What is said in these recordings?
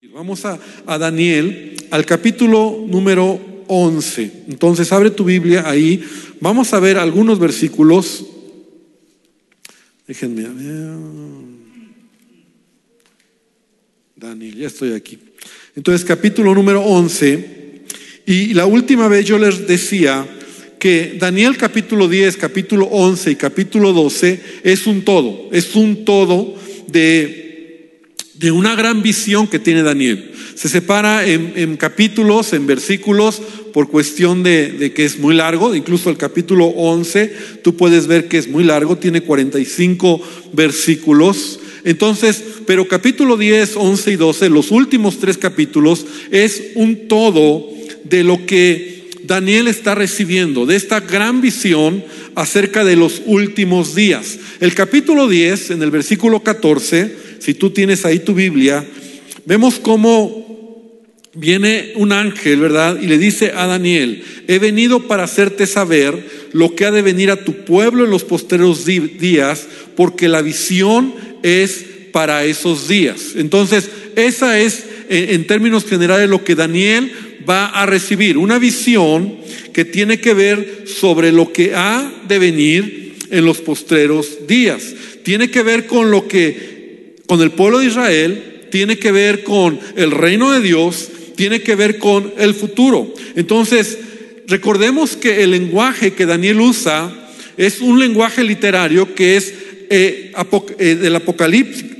Vamos a, a, Daniel, al capítulo número 11. Entonces, abre tu Biblia ahí. Vamos a ver algunos versículos. Déjenme. Daniel, ya estoy aquí. Entonces, capítulo número 11. Y la última vez yo les decía que Daniel capítulo 10, capítulo 11 y capítulo 12 es un todo, es un todo de de una gran visión que tiene Daniel. Se separa en, capítulos, en versículos, por cuestión de, de, que es muy largo, incluso el capítulo 11, tú puedes ver que es muy largo, tiene 45 versículos. Entonces, pero capítulo 10, 11 y 12, los últimos tres capítulos, es un todo de lo que Daniel está recibiendo, de esta gran visión acerca de los últimos días. El capítulo 10, en el versículo 14, si tú tienes ahí tu Biblia, vemos cómo viene un ángel, ¿verdad? Y le dice a Daniel, he venido para hacerte saber lo que ha de venir a tu pueblo en los posteros días, porque la visión es para esos días. Entonces, esa es, en términos generales, lo que Daniel va a recibir, una visión que tiene que ver sobre lo que ha de venir en los postreros días. Tiene que ver con lo que con el pueblo de Israel, tiene que ver con el reino de Dios, tiene que ver con el futuro. Entonces, recordemos que el lenguaje que Daniel usa es un lenguaje literario que es eh, eh,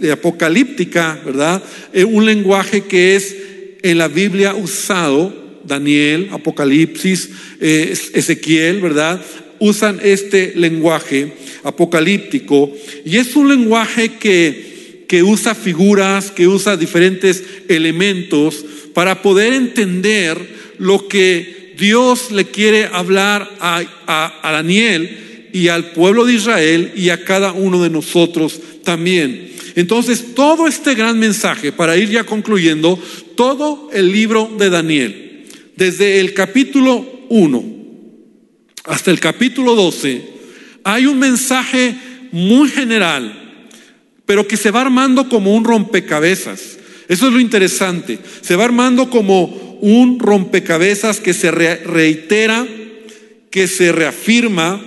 de apocalíptica, ¿verdad? Eh, un lenguaje que es en la Biblia usado, Daniel, Apocalipsis, Ezequiel, ¿verdad? Usan este lenguaje apocalíptico y es un lenguaje que que usa figuras, que usa diferentes elementos para poder entender lo que Dios le quiere hablar a, a, Daniel y al pueblo de Israel y a cada uno de nosotros también. Entonces, todo este gran mensaje, para ir ya concluyendo, todo el libro de Daniel, desde el capítulo 1 hasta el capítulo 12, hay un mensaje muy general pero que se va armando como un rompecabezas. Eso es lo interesante. Se va armando como un rompecabezas que se reitera, que se reafirma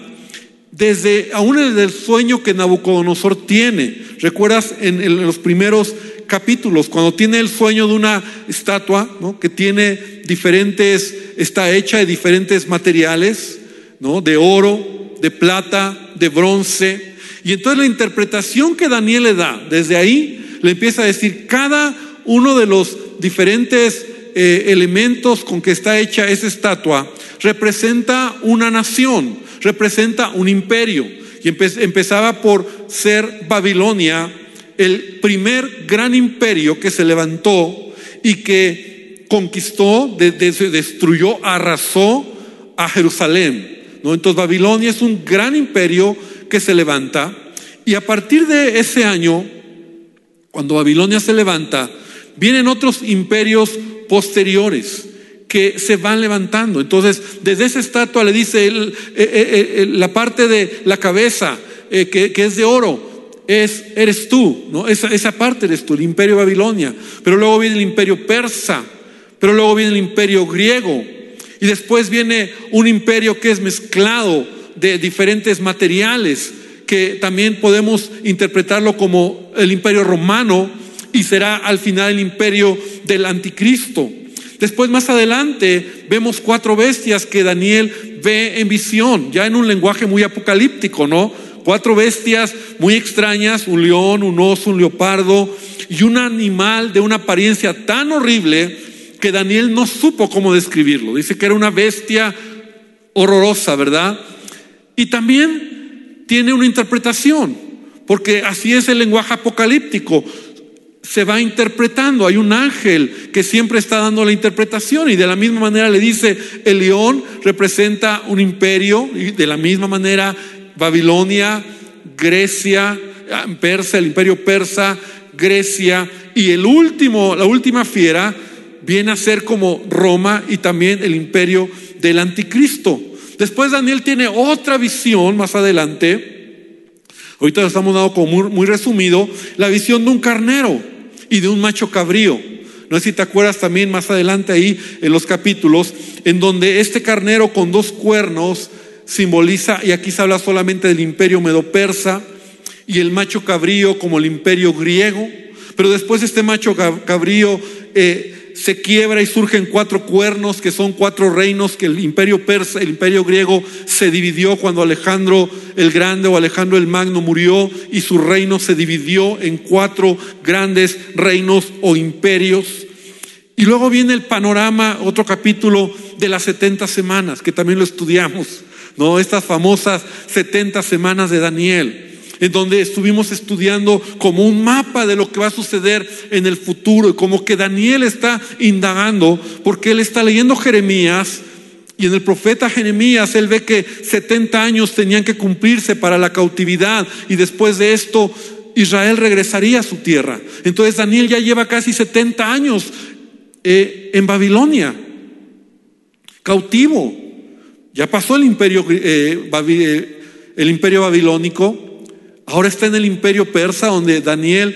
desde aún desde el sueño que Nabucodonosor tiene. ¿Recuerdas en, en los primeros capítulos cuando tiene el sueño de una estatua, ¿no? que tiene diferentes está hecha de diferentes materiales, ¿no? De oro, de plata, de bronce, y entonces la interpretación que Daniel le da, desde ahí le empieza a decir, cada uno de los diferentes eh, elementos con que está hecha esa estatua representa una nación, representa un imperio. Y empezaba por ser Babilonia, el primer gran imperio que se levantó y que conquistó, destruyó, arrasó a Jerusalén. Entonces Babilonia es un gran imperio que se levanta y a partir de ese año, cuando Babilonia se levanta, vienen otros imperios posteriores que se van levantando. Entonces, desde esa estatua le dice eh, eh, eh, la parte de la cabeza que, es de oro, es, eres tú, ¿no? Esa, esa parte eres tú, el imperio Babilonia. Pero luego viene el imperio persa, pero luego viene el imperio griego. Y después viene un imperio que es mezclado de diferentes materiales que también podemos interpretarlo como el imperio romano y será al final el imperio del anticristo. Después más adelante vemos cuatro bestias que Daniel ve en visión, ya en un lenguaje muy apocalíptico, ¿no? Cuatro bestias muy extrañas, un león, un oso, un leopardo y un animal de una apariencia tan horrible que Daniel no supo cómo describirlo. Dice que era una bestia horrorosa, ¿verdad? Y también tiene una interpretación, porque así es el lenguaje apocalíptico. Se va interpretando, hay un ángel que siempre está dando la interpretación y de la misma manera le dice, el león representa un imperio y de la misma manera Babilonia, Grecia, Persa, el imperio persa, Grecia y el último, la última fiera viene a ser como Roma y también el imperio del anticristo. Después Daniel tiene otra visión más adelante. Ahorita lo estamos dando como muy, resumido. La visión de un carnero y de un macho cabrío. No sé si te acuerdas también más adelante ahí en los capítulos, en donde este carnero con dos cuernos simboliza, y aquí se habla solamente del imperio medo-persa, y el macho cabrío como el imperio griego, pero después este macho cabrío eh, se quiebra y surgen cuatro cuernos, que son cuatro reinos que el imperio persa, el imperio griego se dividió cuando Alejandro el Grande o Alejandro el Magno murió y su reino se dividió en cuatro grandes reinos o imperios. Y luego viene el panorama, otro capítulo de las 70 semanas, que también lo estudiamos, ¿no? Estas famosas 70 semanas de Daniel en donde estuvimos estudiando como un mapa de lo que va a suceder en el futuro y como que Daniel está indagando porque él está leyendo Jeremías y en el profeta Jeremías él ve que 70 años tenían que cumplirse para la cautividad y después de esto Israel regresaría a su tierra. Entonces Daniel ya lleva casi 70 años eh, en Babilonia, cautivo. Ya pasó el imperio, eh, eh, el imperio babilónico, Ahora está en el imperio persa donde Daniel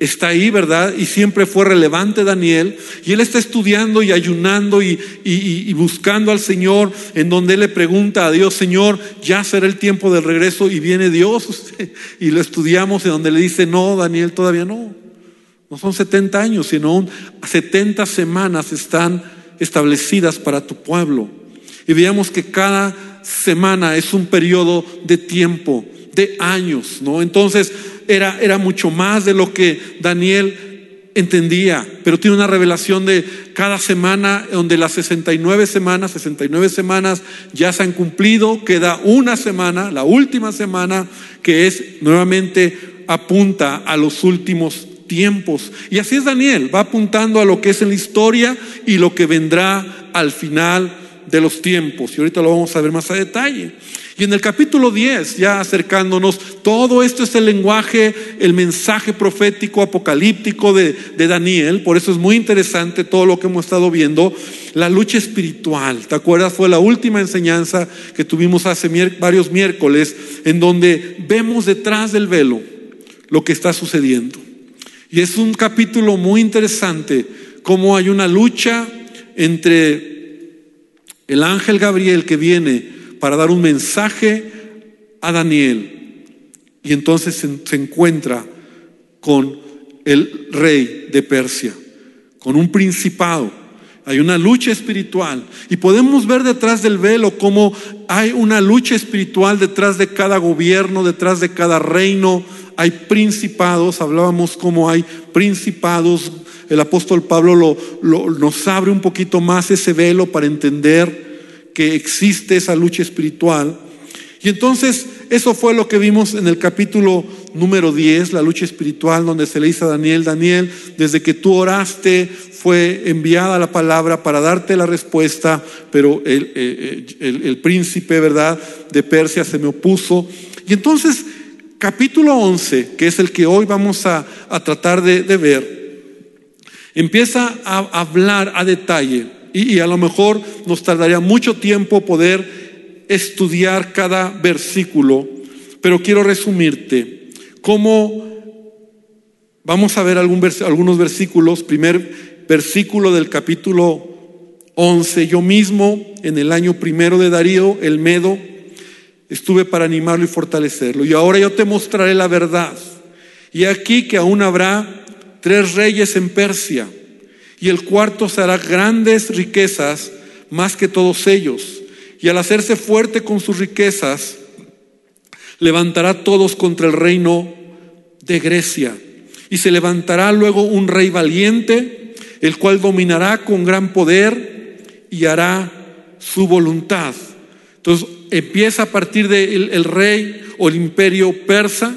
está ahí, ¿verdad? Y siempre fue relevante Daniel. Y él está estudiando y ayunando y, buscando al Señor, en donde él le pregunta a Dios, Señor, ya será el tiempo del regreso y viene Dios. Y lo estudiamos en donde le dice, no, Daniel, todavía no. No son 70 años, sino 70 semanas están establecidas para tu pueblo. Y veamos que cada semana es un periodo de tiempo de años, ¿no? Entonces era, era mucho más de lo que Daniel entendía, pero tiene una revelación de cada semana, donde las 69 semanas, 69 semanas ya se han cumplido, queda una semana, la última semana, que es nuevamente apunta a los últimos tiempos. Y así es Daniel, va apuntando a lo que es en la historia y lo que vendrá al final de los tiempos. Y ahorita lo vamos a ver más a detalle. Y en el capítulo 10, ya acercándonos, todo esto es el lenguaje, el mensaje profético apocalíptico de, Daniel. Por eso es muy interesante todo lo que hemos estado viendo. La lucha espiritual, ¿te acuerdas? Fue la última enseñanza que tuvimos hace varios miércoles, en donde vemos detrás del velo lo que está sucediendo. Y es un capítulo muy interesante, cómo hay una lucha entre el ángel Gabriel que viene para dar un mensaje a Daniel. Y entonces se, encuentra con el rey de Persia, con un principado. Hay una lucha espiritual. Y podemos ver detrás del velo cómo hay una lucha espiritual detrás de cada gobierno, detrás de cada reino. Hay principados, hablábamos cómo hay principados. El apóstol Pablo nos abre un poquito más ese velo para entender que existe esa lucha espiritual. Y entonces eso fue lo que vimos en el capítulo número 10, la lucha espiritual, donde se le dice a Daniel, Daniel, desde que tú oraste fue enviada la palabra para darte la respuesta, pero el, el, príncipe, ¿verdad?, de Persia se me opuso. Y entonces, capítulo 11, que es el que hoy vamos a, a tratar de, de ver, empieza a hablar a detalle y, a lo mejor nos tardaría mucho tiempo poder estudiar cada versículo, pero quiero resumirte cómo vamos a ver algunos versículos. Primer versículo del capítulo 11. Yo mismo, en el año primero de Darío, el Medo, estuve para animarlo y fortalecerlo. Y ahora yo te mostraré la verdad. Y aquí que aún habrá tres reyes en Persia y el cuarto se hará grandes riquezas más que todos ellos. Y al hacerse fuerte con sus riquezas, levantará todos contra el reino de Grecia. Y se levantará luego un rey valiente, el cual dominará con gran poder y hará su voluntad. Entonces empieza a partir del el rey o el imperio persa,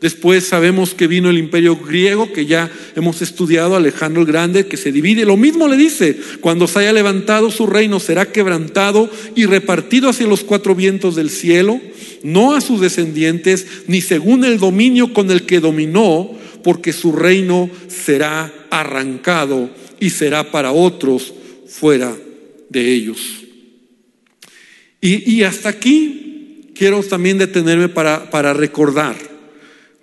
Después sabemos que vino el imperio griego, que ya hemos estudiado, Alejandro el Grande, que se divide. Lo mismo le dice, cuando se haya levantado su reino será quebrantado y repartido hacia los cuatro vientos del cielo, no a sus descendientes, ni según el dominio con el que dominó, porque su reino será arrancado y será para otros fuera de ellos. Y, hasta aquí quiero también detenerme para, para recordar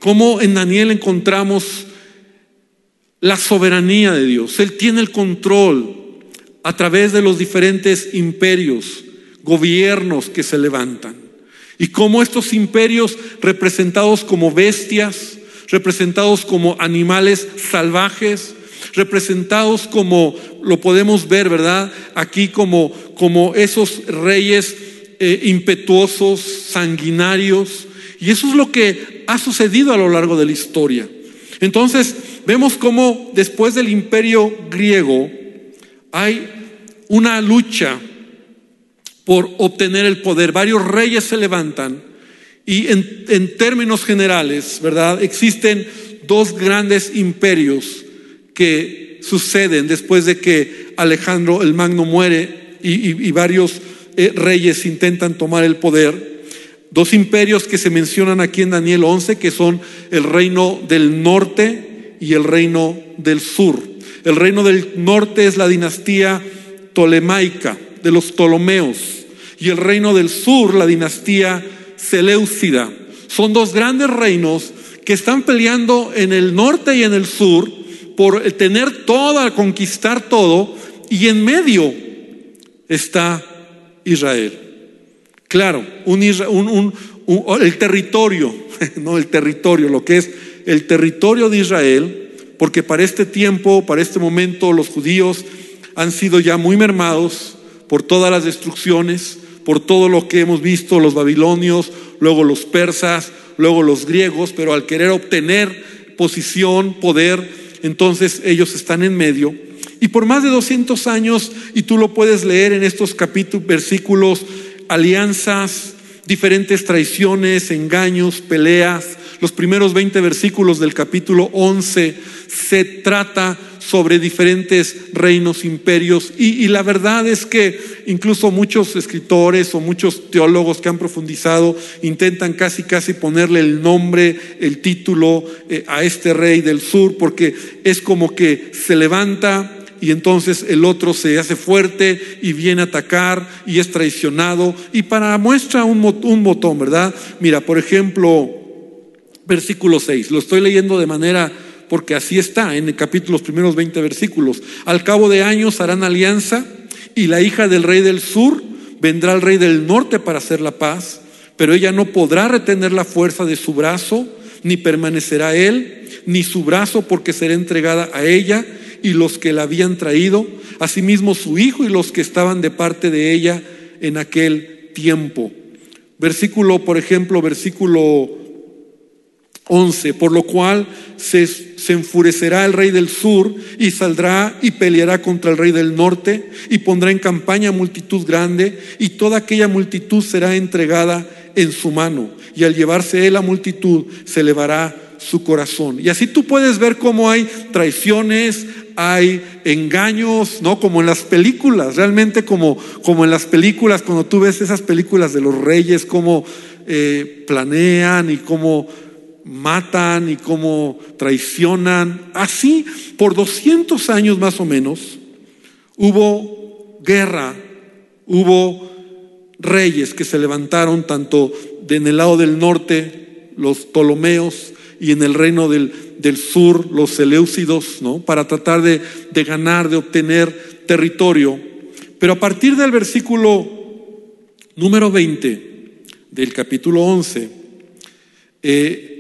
Cómo en Daniel encontramos la soberanía de Dios. Él tiene el control a través de los diferentes imperios, gobiernos que se levantan. Y cómo estos imperios representados como bestias, representados como animales salvajes, representados como lo podemos ver, ¿verdad? Aquí como, como esos reyes eh, impetuosos, sanguinarios. Y eso es lo que ha sucedido a lo largo de la historia. Entonces, vemos cómo después del imperio griego hay una lucha por obtener el poder. Varios reyes se levantan y en, términos generales, ¿verdad? Existen dos grandes imperios que suceden después de que Alejandro el Magno muere y, y, varios eh, reyes intentan tomar el poder. Dos imperios que se mencionan aquí en Daniel 11, que son el reino del norte y el reino del sur. El reino del norte es la dinastía tolemaica de los Ptolomeos y el reino del sur, la dinastía Seleucida. Son dos grandes reinos que están peleando en el norte y en el sur por tener todo, conquistar todo, y en medio está Israel. Claro, un, el territorio, no el territorio, lo que es el territorio de Israel, porque para este tiempo, para este momento, los judíos han sido ya muy mermados por todas las destrucciones, por todo lo que hemos visto, los babilonios, luego los persas, luego los griegos, pero al querer obtener posición, poder, entonces ellos están en medio. Y por más de 200 años, y tú lo puedes leer en estos capítulos, versículos, alianzas, diferentes traiciones, engaños, peleas. Los primeros 20 versículos del capítulo 11 se trata sobre diferentes reinos, imperios. Y, la verdad es que incluso muchos escritores o muchos teólogos que han profundizado intentan casi, casi ponerle el nombre, el título eh, a este rey del sur, porque es como que se levanta y entonces el otro se hace fuerte y viene a atacar y es traicionado. Y para muestra un, un botón, ¿verdad? Mira, por ejemplo, versículo 6, lo estoy leyendo de manera porque así está en el capítulo, los primeros 20 versículos. Al cabo de años harán alianza y la hija del rey del sur vendrá al rey del norte para hacer la paz, pero ella no podrá retener la fuerza de su brazo, ni permanecerá él, ni su brazo, porque será entregada a ella y los que la habían traído, asimismo su hijo y los que estaban de parte de ella en aquel tiempo. Versículo, por ejemplo, versículo 11, por lo cual se, se, enfurecerá el rey del sur y saldrá y peleará contra el rey del norte y pondrá en campaña multitud grande y toda aquella multitud será entregada en su mano y al llevarse él la multitud se elevará su corazón. Y así tú puedes ver cómo hay traiciones, hay engaños, ¿no? Como en las películas, realmente como, como en las películas, cuando tú ves esas películas de los reyes, cómo eh, planean y cómo matan y cómo traicionan. Así, por 200 años más o menos, hubo guerra, hubo reyes que se levantaron tanto en el lado del norte, los Ptolomeos, y en el reino del, del sur, los Seleucidos, ¿no? Para tratar de, de ganar, de obtener territorio. Pero a partir del versículo número 20 del capítulo 11, eh,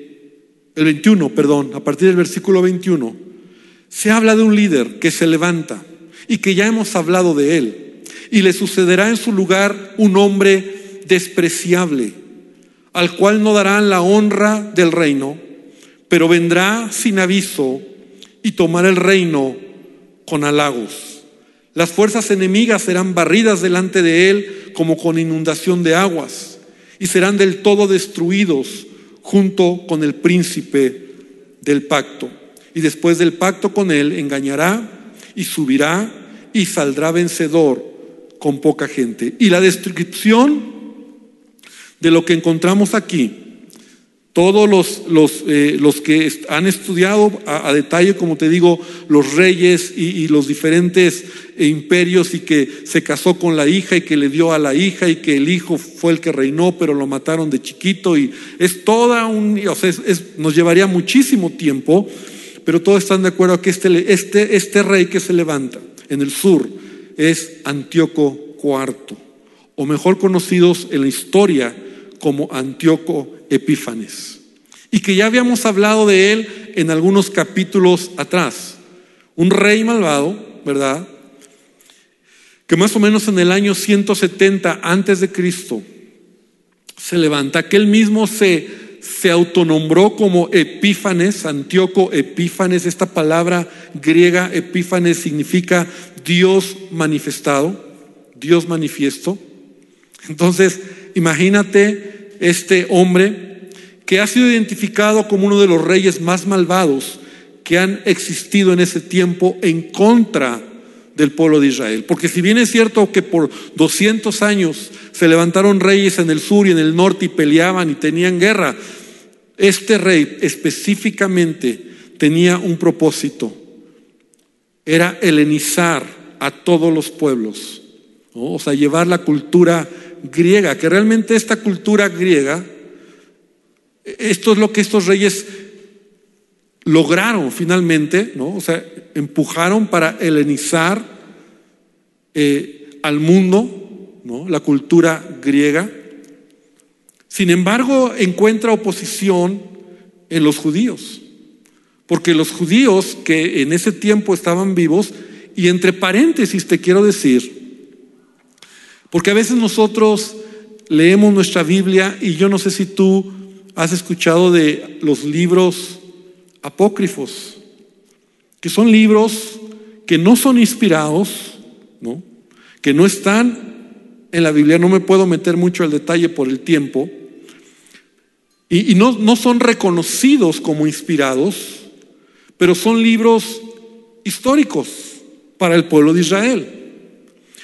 el 21, perdón, a partir del versículo 21, se habla de un líder que se levanta y que ya hemos hablado de él. Y le sucederá en su lugar un hombre despreciable, al cual no darán la honra del reino, pero vendrá sin aviso y tomará el reino con halagos. Las fuerzas enemigas serán barridas delante de él como con inundación de aguas y serán del todo destruidos junto con el príncipe del pacto. Y después del pacto con él engañará y subirá y saldrá vencedor con poca gente. Y la descripción de lo que encontramos aquí todos los, los, eh, los que han estudiado a, detalle, como te digo, los reyes y, los diferentes imperios y que se casó con la hija y que le dio a la hija y que el hijo fue el que reinó, pero lo mataron de chiquito y es toda un, o sea, nos llevaría muchísimo tiempo, pero todos están de acuerdo que este, este, este rey que se levanta en el sur es Antíoco IV, o mejor conocidos en la historia como Antíoco Epífanes, y que ya habíamos hablado de él en algunos capítulos atrás. Un rey malvado, ¿verdad? Que más o menos en el año 170 antes de Cristo se levanta, que él mismo se, se autonombró como Epífanes, Antíoco Epífanes, esta palabra griega Epífanes significa Dios manifestado, Dios manifiesto. Entonces, imagínate este hombre que ha sido identificado como uno de los reyes más malvados que han existido en ese tiempo en contra del pueblo de Israel. Porque si bien es cierto que por 200 años se levantaron reyes en el sur y en el norte y peleaban y tenían guerra, este rey específicamente tenía un propósito, era helenizar a todos los pueblos, o sea, llevar la cultura griega, que realmente esta cultura griega, esto es lo que estos reyes lograron finalmente, ¿no? O sea, empujaron para helenizar eh, al mundo, ¿no? La cultura griega. Sin embargo, encuentra oposición en los judíos, porque los judíos que en ese tiempo estaban vivos, y entre paréntesis te quiero decir, porque a veces nosotros leemos nuestra Biblia y yo no sé si tú has escuchado de los libros apócrifos, que son libros que no son inspirados, ¿no? que no están en la Biblia, no me puedo meter mucho al detalle por el tiempo, y, no, no son reconocidos como inspirados, pero son libros históricos para el pueblo de Israel.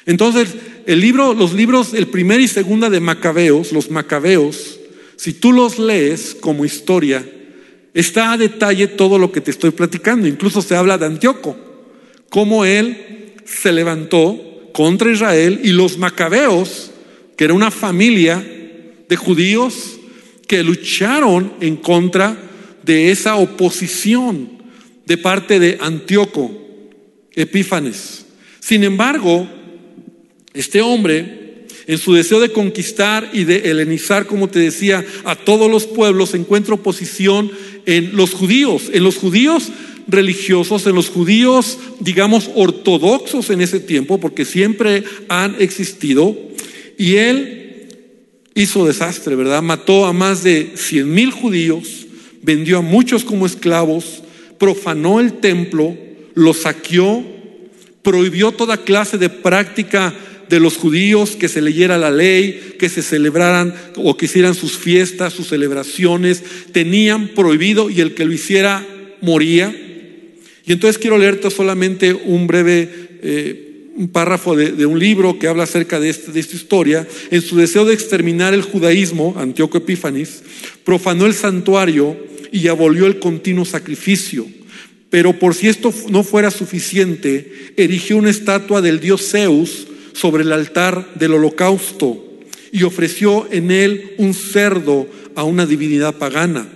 Entonces, el libro, los libros, el primer y segunda de Macabeos, los Macabeos, si tú los lees como historia, Está a detalle todo lo que te estoy platicando. Incluso se habla de Antíoco, cómo él se levantó contra Israel y los macabeos, que era una familia de judíos que lucharon en contra de esa oposición de parte de Antíoco, Epífanes. Sin embargo, este hombre en su deseo de conquistar y de helenizar, como te decía, a todos los pueblos, encuentra oposición en los judíos, en los judíos religiosos, en los judíos, digamos, ortodoxos en ese tiempo, porque siempre han existido. Y él hizo desastre, ¿verdad? Mató a más de cien mil judíos, vendió a muchos como esclavos, profanó el templo, lo saqueó, prohibió toda clase de práctica de los judíos que se leyera la ley, que se celebraran o que hicieran sus fiestas, sus celebraciones, tenían prohibido y el que lo hiciera moría. Y entonces quiero leerte solamente un breve eh, párrafo de, un libro que habla acerca de, este, de esta historia. En su deseo de exterminar el judaísmo, Antíoco Epífanes, profanó el santuario y abolió el continuo sacrificio. Pero por si esto no fuera suficiente, erigió una estatua del dios Zeus sobre el altar del holocausto y ofreció en él un cerdo a una divinidad pagana.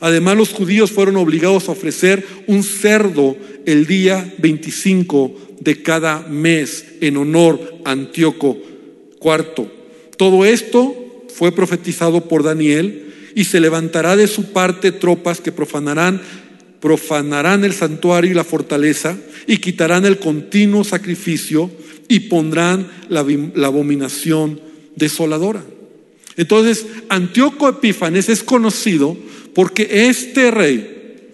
Además, los judíos fueron obligados a ofrecer un cerdo el día 25 de cada mes en honor a Antíoco IV. Todo esto fue profetizado por Daniel y se levantará de su parte tropas que profanarán profanarán el santuario y la fortaleza y quitarán el continuo sacrificio y pondrán la, abominación desoladora. Entonces, Antíoco Epífanes es conocido porque este rey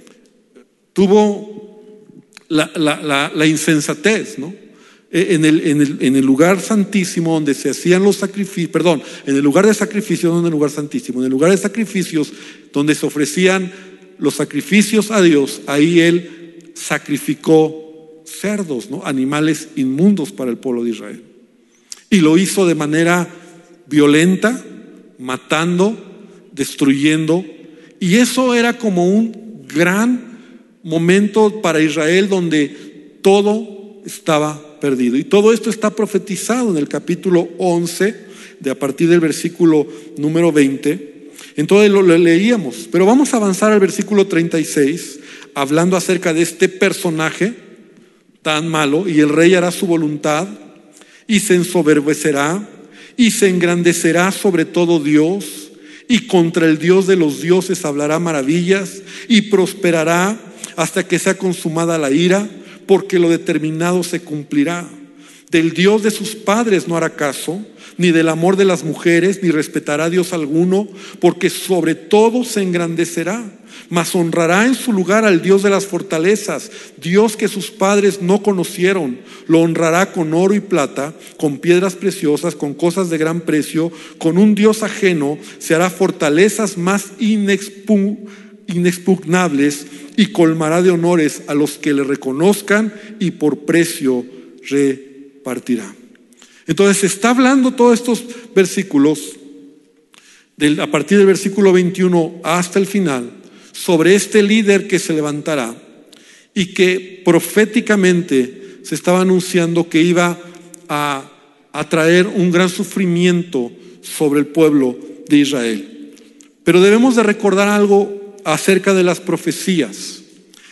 tuvo la, insensatez, ¿no? E, en el, en, el, en el, lugar santísimo donde se hacían los sacrificios, perdón, en el lugar de sacrificios, no en el lugar santísimo, en el lugar de sacrificios donde se ofrecían los sacrificios a Dios, ahí él sacrificó cerdos, ¿no? animales inmundos para el pueblo de Israel. Y lo hizo de manera violenta, matando, destruyendo. Y eso era como un gran momento para Israel donde todo estaba perdido. Y todo esto está profetizado en el capítulo 11, de a partir del versículo número 20. Entonces lo, leíamos. Pero vamos a avanzar al versículo 36 hablando acerca de este personaje tan malo, y el rey hará su voluntad, y se ensoberbecerá, y se engrandecerá sobre todo Dios, y contra el Dios de los dioses hablará maravillas, y prosperará hasta que sea consumada la ira, porque lo determinado se cumplirá. Del Dios de sus padres no hará caso, ni del amor de las mujeres, ni respetará a Dios alguno, porque sobre todo se engrandecerá, mas honrará en su lugar al Dios de las fortalezas, Dios que sus padres no conocieron, lo honrará con oro y plata, con piedras preciosas, con cosas de gran precio, con un Dios ajeno, se hará fortalezas más inexpugnables y colmará de honores a los que le reconozcan y por precio repartirá. Entonces está hablando todos estos versículos, a partir del versículo 21 hasta el final, sobre este líder que se levantará y que proféticamente se estaba anunciando que iba a, a traer un gran sufrimiento sobre el pueblo de Israel. Pero debemos de recordar algo acerca de las profecías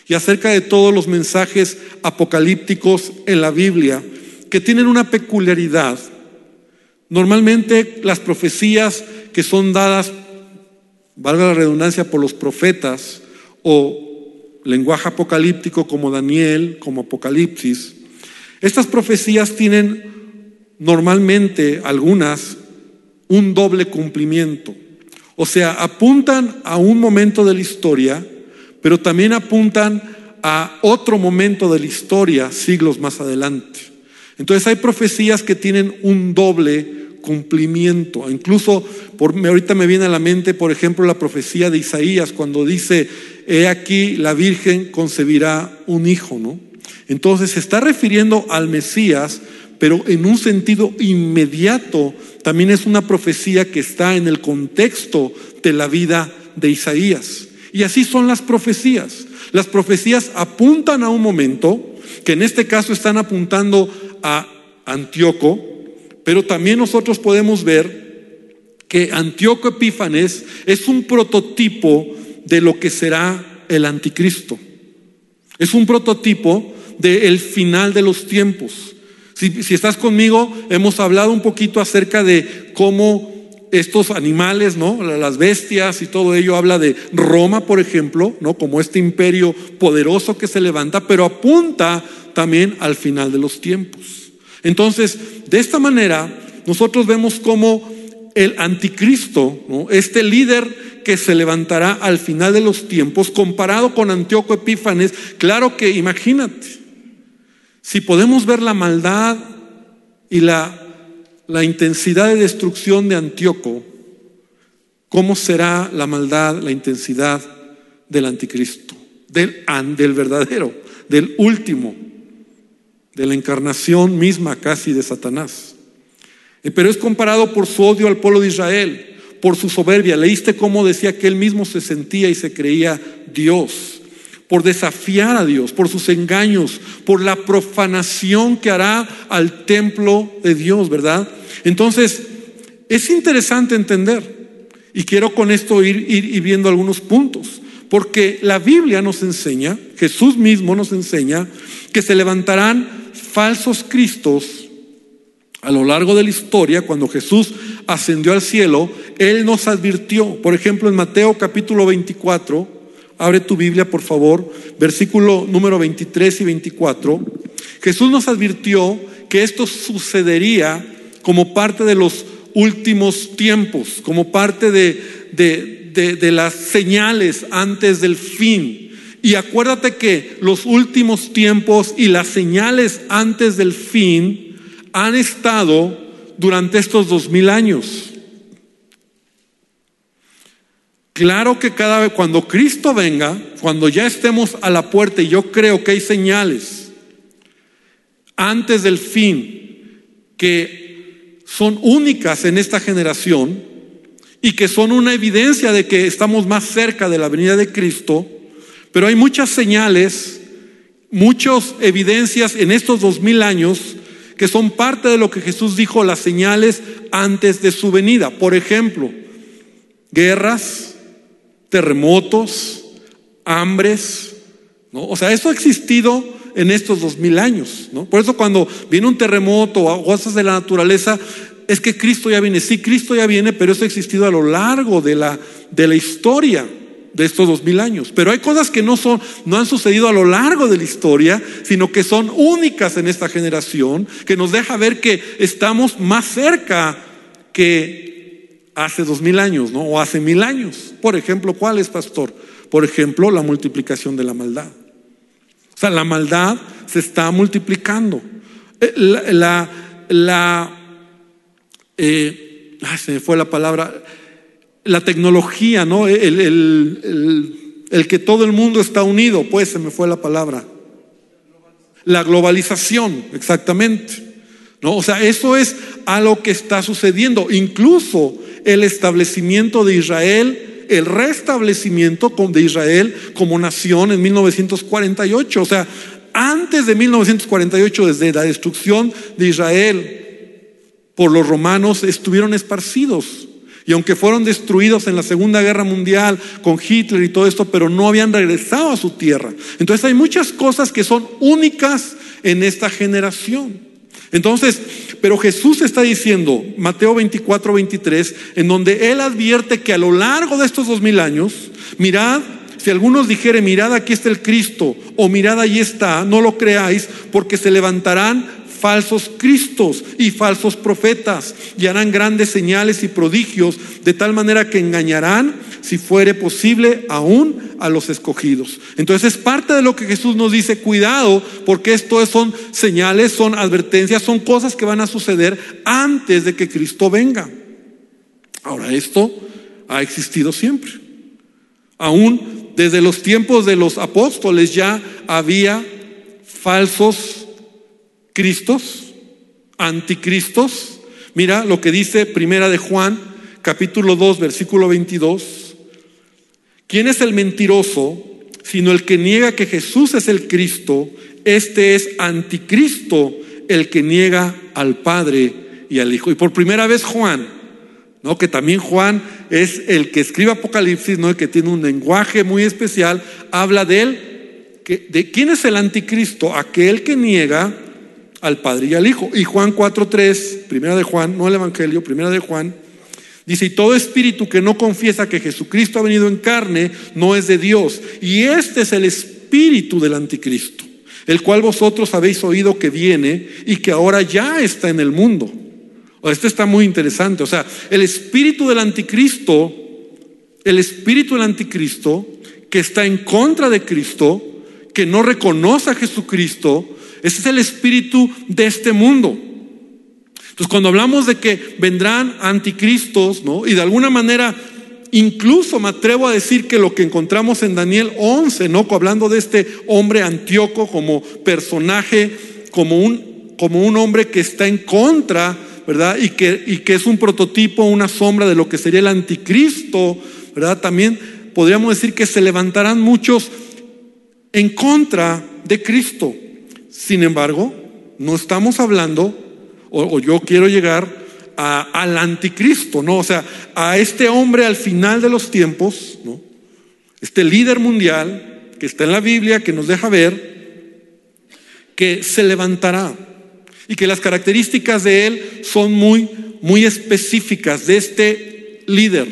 y acerca de todos los mensajes apocalípticos en la Biblia que tienen una peculiaridad. Normalmente las profecías que son dadas, valga la redundancia, por los profetas o lenguaje apocalíptico como Daniel, como Apocalipsis, estas profecías tienen normalmente algunas un doble cumplimiento. O sea, apuntan a un momento de la historia, pero también apuntan a otro momento de la historia siglos más adelante. Entonces hay profecías que tienen un doble cumplimiento. Incluso por, ahorita me viene a la mente, por ejemplo, la profecía de Isaías cuando dice, he aquí la Virgen concebirá un hijo, ¿no? Entonces se está refiriendo al Mesías, pero en un sentido inmediato también es una profecía que está en el contexto de la vida de Isaías. Y así son las profecías. Las profecías apuntan a un momento, que en este caso están apuntando a Antíoco, pero también nosotros podemos ver que Antíoco Epífanes es un prototipo de lo que será el anticristo. Es un prototipo del final de los tiempos. Si, si, estás conmigo, hemos hablado un poquito acerca de cómo estos animales, ¿no? Las bestias y todo ello habla de Roma, por ejemplo, ¿no? Como este imperio poderoso que se levanta, pero apunta también al final de los tiempos. Entonces, de esta manera, nosotros vemos cómo el anticristo, este líder que se levantará al final de los tiempos, comparado con Antíoco Epífanes, claro que imagínate, si podemos ver la maldad y la, intensidad de destrucción de Antíoco, ¿cómo será la maldad, la intensidad del anticristo, del, del verdadero, del último? De la encarnación misma casi de Satanás. Eh, pero es comparado por su odio al pueblo de Israel, por su soberbia. Leíste cómo decía que él mismo se sentía y se creía Dios, por desafiar a Dios, por sus engaños, por la profanación que hará al templo de Dios, ¿verdad? Entonces, es interesante entender, y quiero con esto ir, ir viendo algunos puntos, porque la Biblia nos enseña, Jesús mismo nos enseña, que se levantarán falsos cristos a lo largo de la historia, cuando Jesús ascendió al cielo, Él nos advirtió, por ejemplo, en Mateo capítulo 24, abre tu Biblia por favor, versículo número 23 y 24, Jesús nos advirtió que esto sucedería como parte de los últimos tiempos, como parte de, las señales antes del fin. Y acuérdate que los últimos tiempos y las señales antes del fin han estado durante estos dos mil años. Claro que cada vez, cuando Cristo venga, cuando ya estemos a la puerta, y yo creo que hay señales antes del fin que son únicas en esta generación y que son una evidencia de que estamos más cerca de la venida de Cristo, pero hay muchas señales, muchas evidencias en estos dos mil años que son parte de lo que Jesús dijo, las señales antes de su venida. Por ejemplo, guerras, terremotos, hambres. O sea, eso ha existido en estos dos mil años. Por eso cuando viene un terremoto o cosas de la naturaleza, es que Cristo ya viene. Sí, Cristo ya viene, pero eso ha existido a lo largo de la, de la historia de estos dos mil años. Pero hay cosas que no son, no han sucedido a lo largo de la historia, sino que son únicas en esta generación, que nos deja ver que estamos más cerca que hace dos mil años, ¿no? O hace mil años. Por ejemplo, ¿cuál es, pastor? Por ejemplo, la multiplicación de la maldad. O sea, la maldad se está multiplicando. Eh, la, la, eh, se me fue la palabra la tecnología, ¿no? El, el, que todo el mundo está unido, pues se me fue la palabra. La globalización, exactamente. ¿No? O sea, eso es algo que está sucediendo. Incluso el establecimiento de Israel, el restablecimiento de Israel como nación en 1948. O sea, antes de 1948, desde la destrucción de Israel por los romanos, estuvieron esparcidos y aunque fueron destruidos en la Segunda Guerra Mundial con Hitler y todo esto, pero no habían regresado a su tierra. Entonces hay muchas cosas que son únicas en esta generación. Entonces, pero Jesús está diciendo, Mateo 24, 23, en donde Él advierte que a lo largo de estos dos mil años, mirad, si algunos dijere, mirad aquí está el Cristo, o mirad ahí está, no lo creáis, porque se levantarán falsos cristos y falsos profetas y harán grandes señales y prodigios de tal manera que engañarán, si fuere posible, aún a los escogidos. Entonces es parte de lo que Jesús nos dice, cuidado, porque esto son señales, son advertencias, son cosas que van a suceder antes de que Cristo venga. Ahora, esto ha existido siempre. Aún desde los tiempos de los apóstoles ya había falsos Cristos, anticristos. Mira lo que dice Primera de Juan, capítulo 2, versículo 22. ¿Quién es el mentiroso sino el que niega que Jesús es el Cristo? Este es anticristo, el que niega al Padre y al Hijo. Y por primera vez Juan, ¿no? que también Juan es el que escribe Apocalipsis, ¿no? que tiene un lenguaje muy especial, habla de él, que, de quién es el anticristo, aquel que niega al Padre y al Hijo. Y Juan 4.3, primera de Juan, no el Evangelio, primera de Juan, dice, y todo espíritu que no confiesa que Jesucristo ha venido en carne, no es de Dios. Y este es el espíritu del anticristo, el cual vosotros habéis oído que viene y que ahora ya está en el mundo. Este está muy interesante. O sea, el espíritu del anticristo, el espíritu del anticristo, que está en contra de Cristo, que no reconoce a Jesucristo, ese es el espíritu de este mundo. Entonces, cuando hablamos de que vendrán anticristos, ¿no? Y de alguna manera, incluso me atrevo a decir que lo que encontramos en Daniel 11, ¿no? Hablando de este hombre Antíoco como personaje, como un, como un hombre que está en contra, ¿verdad? Y que, y que es un prototipo, una sombra de lo que sería el anticristo, ¿verdad? También podríamos decir que se levantarán muchos en contra de Cristo. Sin embargo, no estamos hablando, o, yo quiero llegar al anticristo, ¿no? O sea, a este hombre al final de los tiempos, ¿no? Este líder mundial que está en la Biblia, que nos deja ver que se levantará y que las características de él son muy, muy específicas de este líder,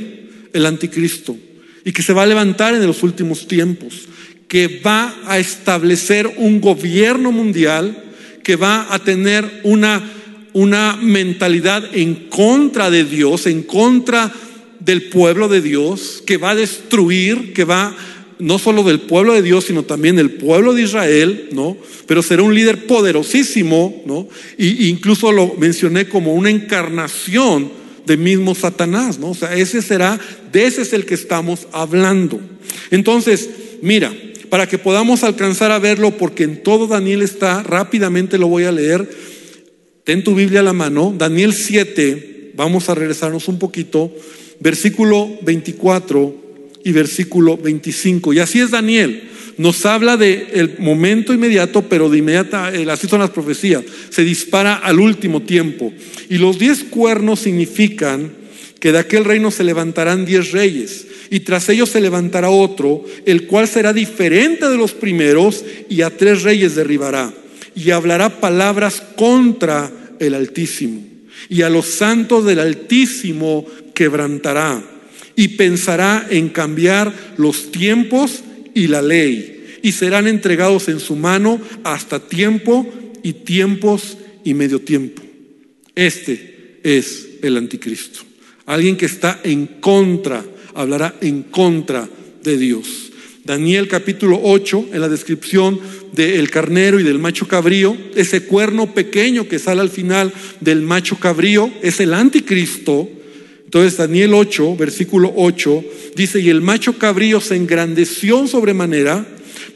el anticristo, y que se va a levantar en los últimos tiempos que va a establecer un gobierno mundial, que va a tener una, una mentalidad en contra de Dios, en contra del pueblo de Dios, que va a destruir, que va no solo del pueblo de Dios, sino también del pueblo de Israel, ¿no? Pero será un líder poderosísimo, ¿no? Y incluso lo mencioné como una encarnación de mismo Satanás, ¿no? O sea, ese será, de ese es el que estamos hablando. Entonces, mira, para que podamos alcanzar a verlo, porque en todo Daniel está, rápidamente lo voy a leer. Ten tu Biblia a la mano, Daniel 7, vamos a regresarnos un poquito, versículo 24 y versículo 25. Y así es Daniel. Nos habla del el momento inmediato, pero de inmediata, eh, así son las profecías, se dispara al último tiempo. Y los diez cuernos significan que de aquel reino se levantarán diez reyes, y tras ellos se levantará otro, el cual será diferente de los primeros, y a tres reyes derribará, y hablará palabras contra el Altísimo, y a los santos del Altísimo quebrantará, y pensará en cambiar los tiempos y la ley, y serán entregados en su mano hasta tiempo y tiempos y medio tiempo. Este es el anticristo. Alguien que está en contra, hablará en contra de Dios. Daniel capítulo 8, en la descripción del carnero y del macho cabrío, ese cuerno pequeño que sale al final del macho cabrío, es el anticristo. Entonces Daniel 8, versículo 8, dice, y el macho cabrío se engrandeció sobremanera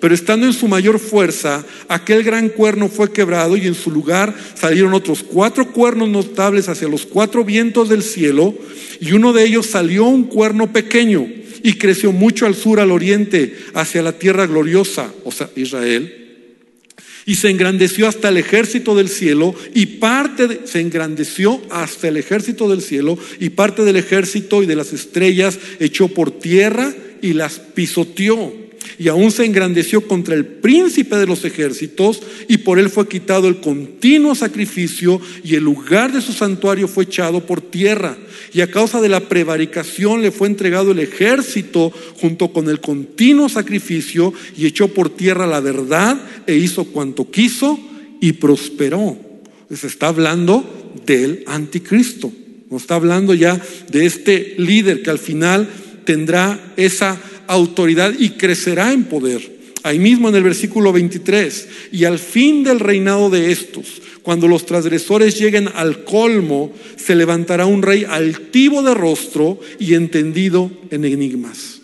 pero estando en su mayor fuerza, aquel gran cuerno fue quebrado y en su lugar salieron otros cuatro cuernos notables hacia los cuatro vientos del cielo, y uno de ellos salió un cuerno pequeño y creció mucho al sur, al oriente, hacia la tierra gloriosa, o sea, Israel. Y se engrandeció hasta el ejército del cielo y parte se engrandeció hasta el ejército del cielo y parte del ejército y de las estrellas echó por tierra y las pisoteó y aún se engrandeció contra el príncipe de los ejércitos y por él fue quitado el continuo sacrificio y el lugar de su santuario fue echado por tierra. Y a causa de la prevaricación le fue entregado el ejército junto con el continuo sacrificio y echó por tierra la verdad e hizo cuanto quiso y prosperó. Se está hablando del anticristo. No está hablando ya de este líder que al final tendrá esa autoridad y crecerá en poder. Ahí mismo en el versículo 23, y al fin del reinado de estos, cuando los transgresores lleguen al colmo, se levantará un rey altivo de rostro y entendido en enigmas.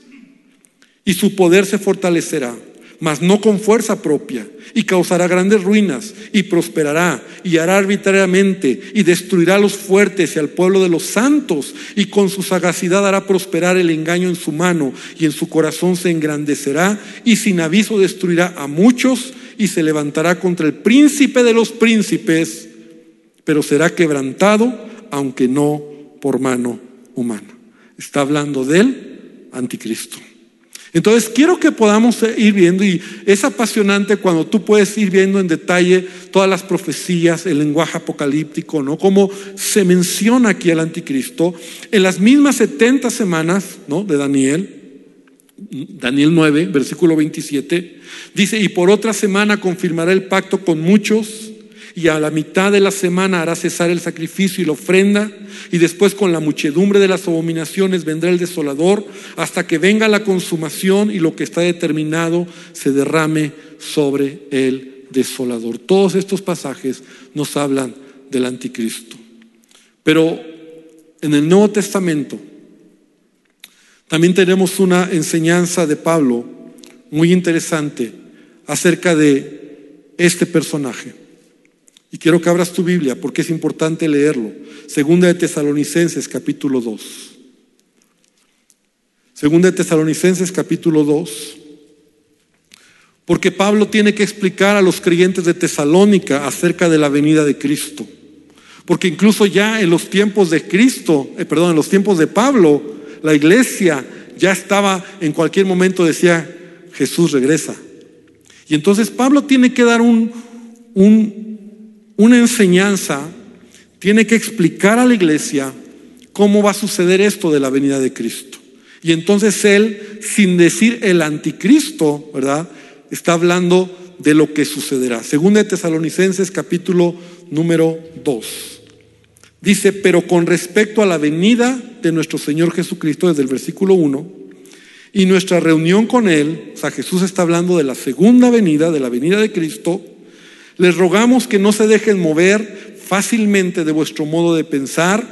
Y su poder se fortalecerá mas no con fuerza propia, y causará grandes ruinas, y prosperará, y hará arbitrariamente, y destruirá a los fuertes y al pueblo de los santos, y con su sagacidad hará prosperar el engaño en su mano, y en su corazón se engrandecerá, y sin aviso destruirá a muchos, y se levantará contra el príncipe de los príncipes, pero será quebrantado, aunque no por mano humana. Está hablando del anticristo. Entonces quiero que podamos ir viendo y es apasionante cuando tú puedes ir viendo en detalle todas las profecías, el lenguaje apocalíptico, ¿no? Como se menciona aquí al anticristo en las mismas 70 semanas, ¿no? De Daniel. Daniel 9, versículo 27, dice, y por otra semana confirmará el pacto con muchos y a la mitad de la semana hará cesar el sacrificio y la ofrenda, y después con la muchedumbre de las abominaciones vendrá el desolador, hasta que venga la consumación y lo que está determinado se derrame sobre el desolador. Todos estos pasajes nos hablan del anticristo. Pero en el Nuevo Testamento también tenemos una enseñanza de Pablo muy interesante acerca de este personaje. Y quiero que abras tu Biblia porque es importante leerlo. Segunda de Tesalonicenses capítulo 2. Segunda de Tesalonicenses capítulo 2. Porque Pablo tiene que explicar a los creyentes de Tesalónica acerca de la venida de Cristo. Porque incluso ya en los tiempos de Cristo, eh, perdón, en los tiempos de Pablo, la iglesia ya estaba en cualquier momento decía, Jesús regresa. Y entonces Pablo tiene que dar un, un una enseñanza tiene que explicar a la iglesia cómo va a suceder esto de la venida de Cristo. Y entonces él, sin decir el anticristo, ¿verdad? Está hablando de lo que sucederá. Segunda de Tesalonicenses capítulo número 2. Dice, pero con respecto a la venida de nuestro Señor Jesucristo, desde el versículo 1, y nuestra reunión con Él, o sea, Jesús está hablando de la segunda venida, de la venida de Cristo, les rogamos que no se dejen mover fácilmente de vuestro modo de pensar,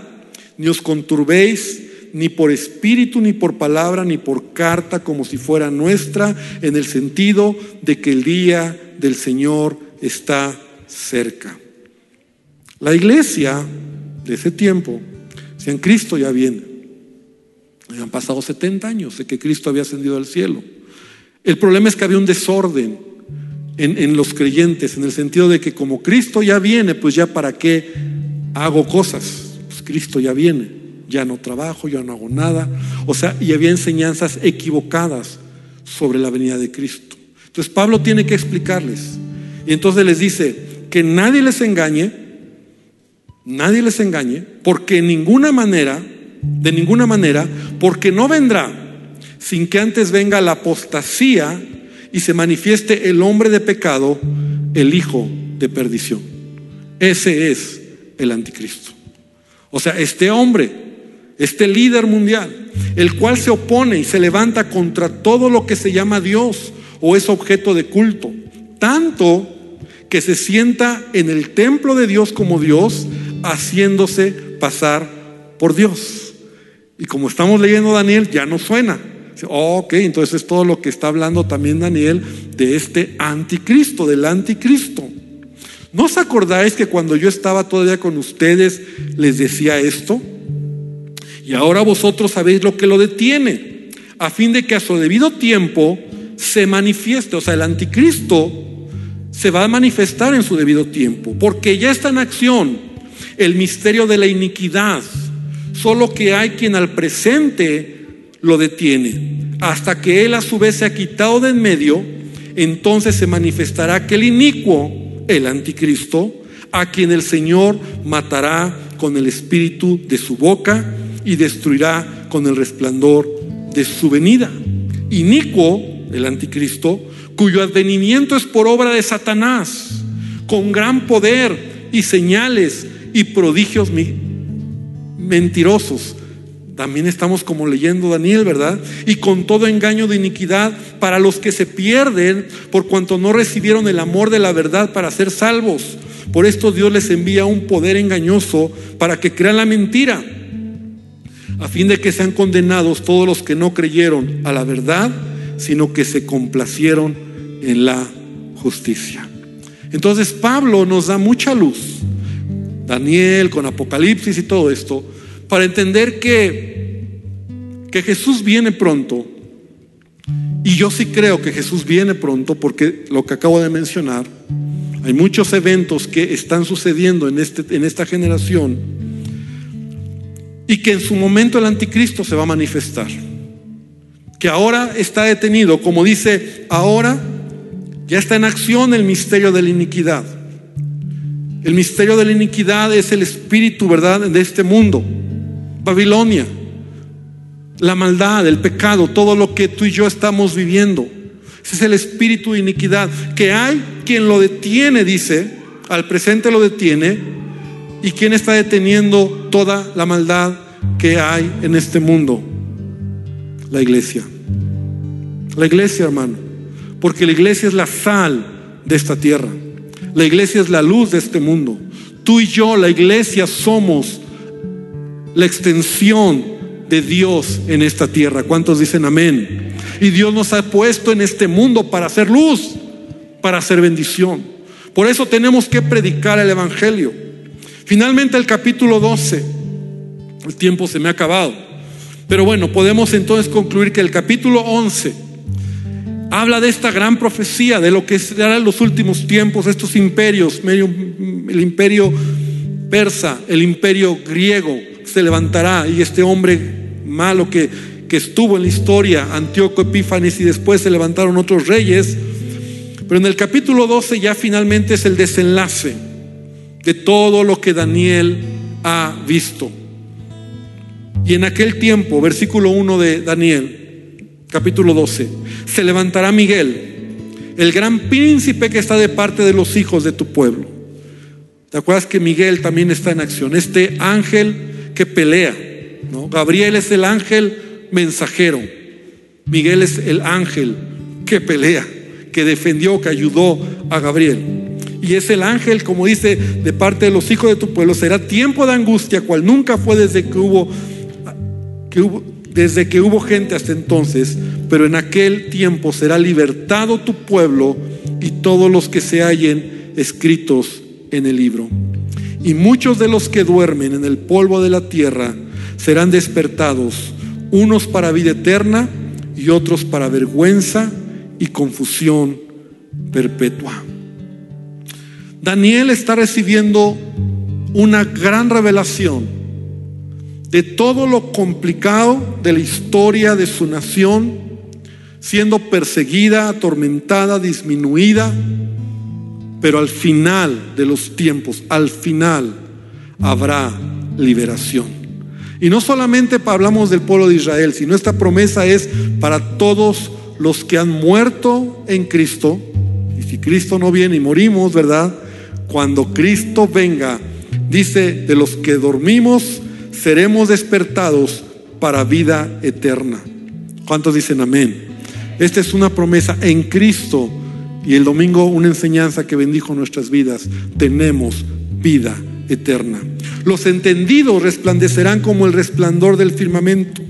ni os conturbéis ni por espíritu, ni por palabra, ni por carta, como si fuera nuestra, en el sentido de que el día del Señor está cerca. La iglesia de ese tiempo, si en Cristo ya viene, han pasado 70 años de que Cristo había ascendido al cielo. El problema es que había un desorden en, los creyentes, en el sentido de que como Cristo ya viene, pues ya para qué hago cosas, pues Cristo ya viene. ya no trabajo, ya no hago nada. O sea, y había enseñanzas equivocadas sobre la venida de Cristo. Entonces Pablo tiene que explicarles. Y entonces les dice que nadie les engañe, nadie les engañe, porque en ninguna manera, de ninguna manera, porque no vendrá sin que antes venga la apostasía y se manifieste el hombre de pecado, el hijo de perdición. Ese es el anticristo. O sea, este hombre, este líder mundial, el cual se opone y se levanta contra todo lo que se llama Dios o es objeto de culto, tanto que se sienta en el templo de Dios como Dios, haciéndose pasar por Dios. Y como estamos leyendo Daniel, ya no suena. Ok, entonces es todo lo que está hablando también Daniel de este anticristo, del anticristo. ¿No os acordáis que cuando yo estaba todavía con ustedes les decía esto? Y ahora vosotros sabéis lo que lo detiene, a fin de que a su debido tiempo se manifieste, o sea, el anticristo se va a manifestar en su debido tiempo, porque ya está en acción el misterio de la iniquidad, solo que hay quien al presente lo detiene, hasta que él a su vez se ha quitado de en medio, entonces se manifestará aquel inicuo el anticristo, a quien el Señor matará con el espíritu de su boca y destruirá con el resplandor de su venida. Inicuo, el anticristo, cuyo advenimiento es por obra de Satanás, con gran poder y señales y prodigios mentirosos también estamos como leyendo Daniel, ¿verdad? Y con todo engaño de iniquidad para los que se pierden por cuanto no recibieron el amor de la verdad para ser salvos. Por esto Dios les envía un poder engañoso para que crean la mentira, a fin de que sean condenados todos los que no creyeron a la verdad, sino que se complacieron en la justicia. Entonces Pablo nos da mucha luz, Daniel con Apocalipsis y todo esto, para entender que, que Jesús viene pronto. Y yo sí creo que Jesús viene pronto porque lo que acabo de mencionar, hay muchos eventos que están sucediendo en, este, en esta generación y que en su momento el anticristo se va a manifestar. Que ahora está detenido, como dice, ahora ya está en acción el misterio de la iniquidad. El misterio de la iniquidad es el espíritu, ¿verdad?, de este mundo. Babilonia, la maldad, el pecado, todo lo que tú y yo estamos viviendo. Ese es el espíritu de iniquidad. Que hay quien lo detiene, dice, al presente lo detiene, y quien está deteniendo toda la maldad que hay en este mundo. La iglesia. La iglesia, hermano. Porque la iglesia es la sal de esta tierra. La iglesia es la luz de este mundo. Tú y yo, la iglesia, somos la extensión de Dios en esta tierra. ¿Cuántos dicen amén? Y Dios nos ha puesto en este mundo para hacer luz, para hacer bendición. Por eso tenemos que predicar el Evangelio. Finalmente el capítulo 12, el tiempo se me ha acabado. Pero bueno, podemos entonces concluir que el capítulo 11 habla de esta gran profecía, de lo que será en los últimos tiempos, estos imperios, el imperio persa, el imperio griego, se levantará y este hombre malo que, que estuvo en la historia, Antíoco Epífanes, y después se levantaron otros reyes. Pero en el capítulo 12 ya finalmente es el desenlace de todo lo que Daniel ha visto. Y en aquel tiempo, versículo 1 de Daniel, capítulo 12, se levantará Miguel, el gran príncipe que está de parte de los hijos de tu pueblo. ¿Te acuerdas que Miguel también está en acción? Este ángel que pelea. ¿no? Gabriel es el ángel mensajero. Miguel es el ángel que pelea, que defendió, que ayudó a Gabriel. Y es el ángel, como dice, de parte de los hijos de tu pueblo, será tiempo de angustia, cual nunca fue desde que hubo, que hubo, desde que hubo gente hasta entonces, pero en aquel tiempo será libertado tu pueblo y todos los que se hallen escritos en el libro. Y muchos de los que duermen en el polvo de la tierra serán despertados, unos para vida eterna y otros para vergüenza y confusión perpetua. Daniel está recibiendo una gran revelación de todo lo complicado de la historia de su nación, siendo perseguida, atormentada, disminuida, pero al final de los tiempos, al final habrá liberación. Y no solamente hablamos del pueblo de Israel, sino esta promesa es para todos los que han muerto en Cristo. Y si Cristo no viene y morimos, ¿verdad? Cuando Cristo venga, dice, de los que dormimos, seremos despertados para vida eterna. ¿Cuántos dicen amén? Esta es una promesa en Cristo y el domingo una enseñanza que bendijo nuestras vidas. Tenemos vida eterna. Los entendidos resplandecerán como el resplandor del firmamento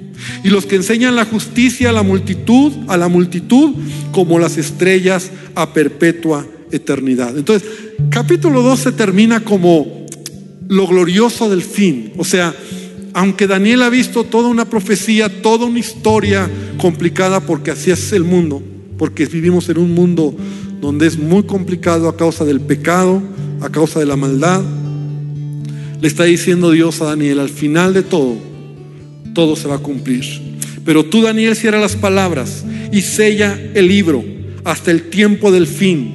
y los que enseñan la justicia a la multitud, a la multitud como las estrellas a perpetua eternidad. Entonces, capítulo 12 termina como lo glorioso del fin, o sea, aunque Daniel ha visto toda una profecía, toda una historia complicada, porque así es el mundo, porque vivimos en un mundo donde es muy complicado a causa del pecado, a causa de la maldad, le está diciendo Dios a Daniel, al final de todo, todo se va a cumplir. Pero tú, Daniel, cierra las palabras y sella el libro hasta el tiempo del fin.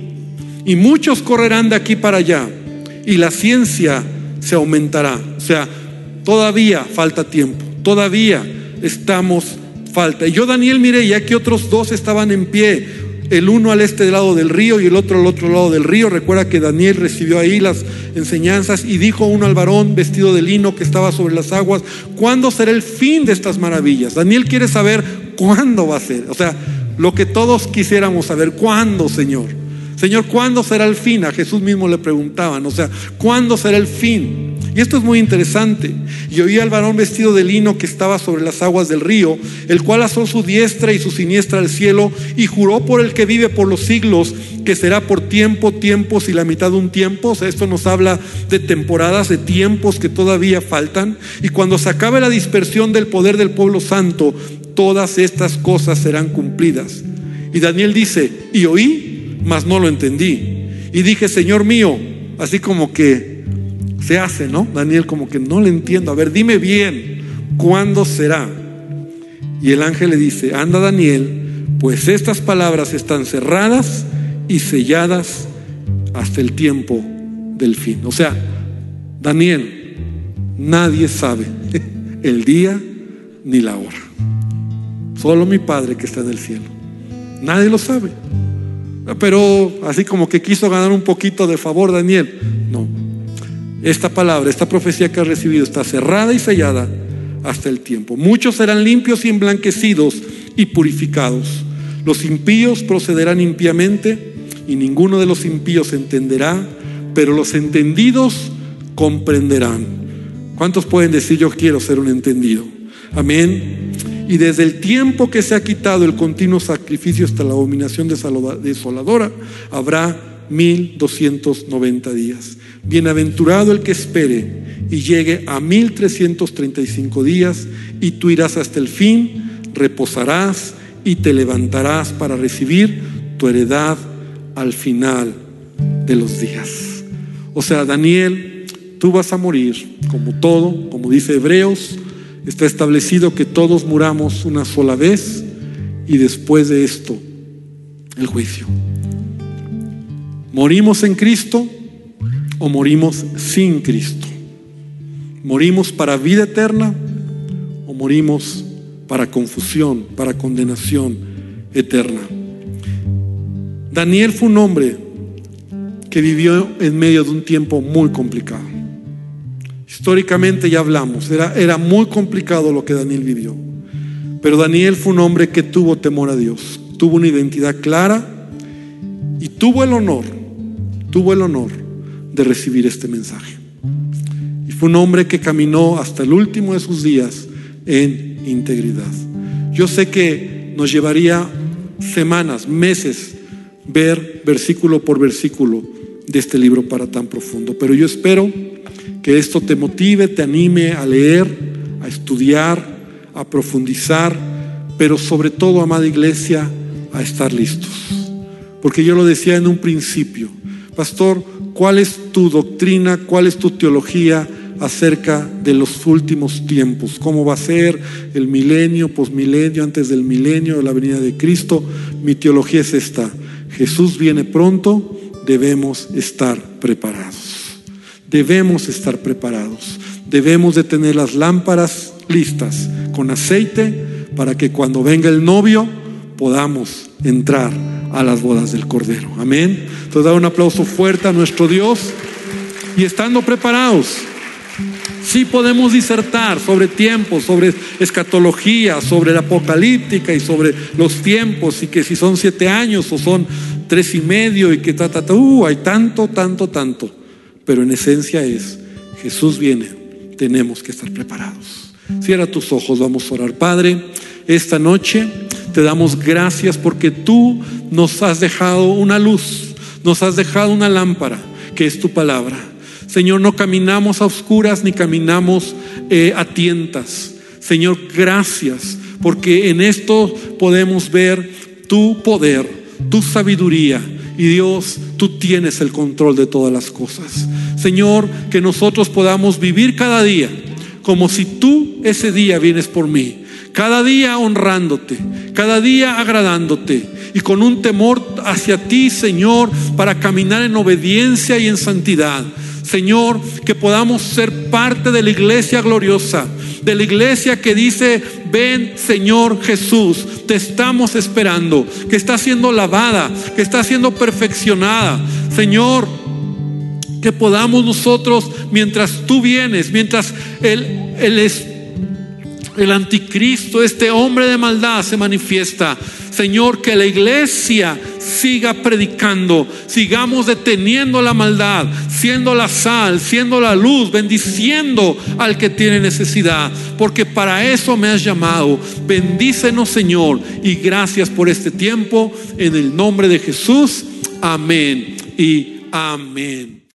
Y muchos correrán de aquí para allá y la ciencia se aumentará. O sea, Todavía falta tiempo, todavía estamos falta. Y yo, Daniel, miré, ya que otros dos estaban en pie, el uno al este lado del río y el otro al otro lado del río. Recuerda que Daniel recibió ahí las enseñanzas y dijo uno al varón vestido de lino que estaba sobre las aguas, ¿cuándo será el fin de estas maravillas? Daniel quiere saber cuándo va a ser. O sea, lo que todos quisiéramos saber, ¿cuándo, Señor? Señor, ¿cuándo será el fin? A Jesús mismo le preguntaban, o sea, ¿cuándo será el fin? Y esto es muy interesante. Y oí al varón vestido de lino que estaba sobre las aguas del río, el cual asó su diestra y su siniestra al cielo y juró por el que vive por los siglos que será por tiempo, tiempos y la mitad de un tiempo. O sea, esto nos habla de temporadas, de tiempos que todavía faltan. Y cuando se acabe la dispersión del poder del pueblo santo, todas estas cosas serán cumplidas. Y Daniel dice, y oí, mas no lo entendí. Y dije, Señor mío, así como que se hace, ¿no? Daniel como que no le entiendo. A ver, dime bien, ¿cuándo será? Y el ángel le dice, anda Daniel, pues estas palabras están cerradas y selladas hasta el tiempo del fin. O sea, Daniel, nadie sabe el día ni la hora. Solo mi Padre que está en el cielo. Nadie lo sabe. Pero así como que quiso ganar un poquito de favor Daniel. No, esta palabra, esta profecía que has recibido está cerrada y sellada hasta el tiempo. Muchos serán limpios y emblanquecidos y purificados. Los impíos procederán impíamente y ninguno de los impíos entenderá, pero los entendidos comprenderán. ¿Cuántos pueden decir yo quiero ser un entendido? Amén. Y desde el tiempo que se ha quitado el continuo sacrificio hasta la abominación desoladora, habrá 1290 días. Bienaventurado el que espere y llegue a 1335 días y tú irás hasta el fin, reposarás y te levantarás para recibir tu heredad al final de los días. O sea, Daniel, tú vas a morir como todo, como dice Hebreos, está establecido que todos muramos una sola vez y después de esto el juicio. Morimos en Cristo o morimos sin Cristo. Morimos para vida eterna o morimos para confusión, para condenación eterna. Daniel fue un hombre que vivió en medio de un tiempo muy complicado. Históricamente ya hablamos, era, era muy complicado lo que Daniel vivió. Pero Daniel fue un hombre que tuvo temor a Dios, tuvo una identidad clara y tuvo el honor, tuvo el honor de recibir este mensaje. Y fue un hombre que caminó hasta el último de sus días en integridad. Yo sé que nos llevaría semanas, meses, ver versículo por versículo de este libro para tan profundo, pero yo espero que esto te motive, te anime a leer, a estudiar, a profundizar, pero sobre todo, amada iglesia, a estar listos. Porque yo lo decía en un principio, pastor, cuál es tu doctrina, cuál es tu teología acerca de los últimos tiempos, cómo va a ser el milenio, posmilenio, antes del milenio, la venida de Cristo. Mi teología es esta. Jesús viene pronto, debemos estar preparados. Debemos estar preparados. Debemos de tener las lámparas listas con aceite para que cuando venga el novio podamos entrar a las bodas del Cordero. Amén. Entonces da un aplauso fuerte a nuestro Dios y estando preparados. Sí podemos disertar sobre tiempos, sobre escatología, sobre la apocalíptica y sobre los tiempos y que si son siete años o son tres y medio y que ta, ta, ta, uh, hay tanto, tanto, tanto. Pero en esencia es, Jesús viene, tenemos que estar preparados. Cierra tus ojos, vamos a orar. Padre, esta noche te damos gracias porque tú nos has dejado una luz, nos has dejado una lámpara, que es tu palabra. Señor, no caminamos a oscuras ni caminamos eh, a tientas. Señor, gracias, porque en esto podemos ver tu poder, tu sabiduría. Y Dios, tú tienes el control de todas las cosas. Señor, que nosotros podamos vivir cada día como si tú ese día vienes por mí. Cada día honrándote, cada día agradándote y con un temor hacia ti, Señor, para caminar en obediencia y en santidad. Señor, que podamos ser parte de la iglesia gloriosa, de la iglesia que dice, ven Señor Jesús, te estamos esperando, que está siendo lavada, que está siendo perfeccionada. Señor, que podamos nosotros, mientras tú vienes, mientras el, el, el anticristo, este hombre de maldad se manifiesta, Señor, que la iglesia siga predicando, sigamos deteniendo la maldad, siendo la sal, siendo la luz, bendiciendo al que tiene necesidad, porque para eso me has llamado. Bendícenos, Señor, y gracias por este tiempo, en el nombre de Jesús. Amén y amén.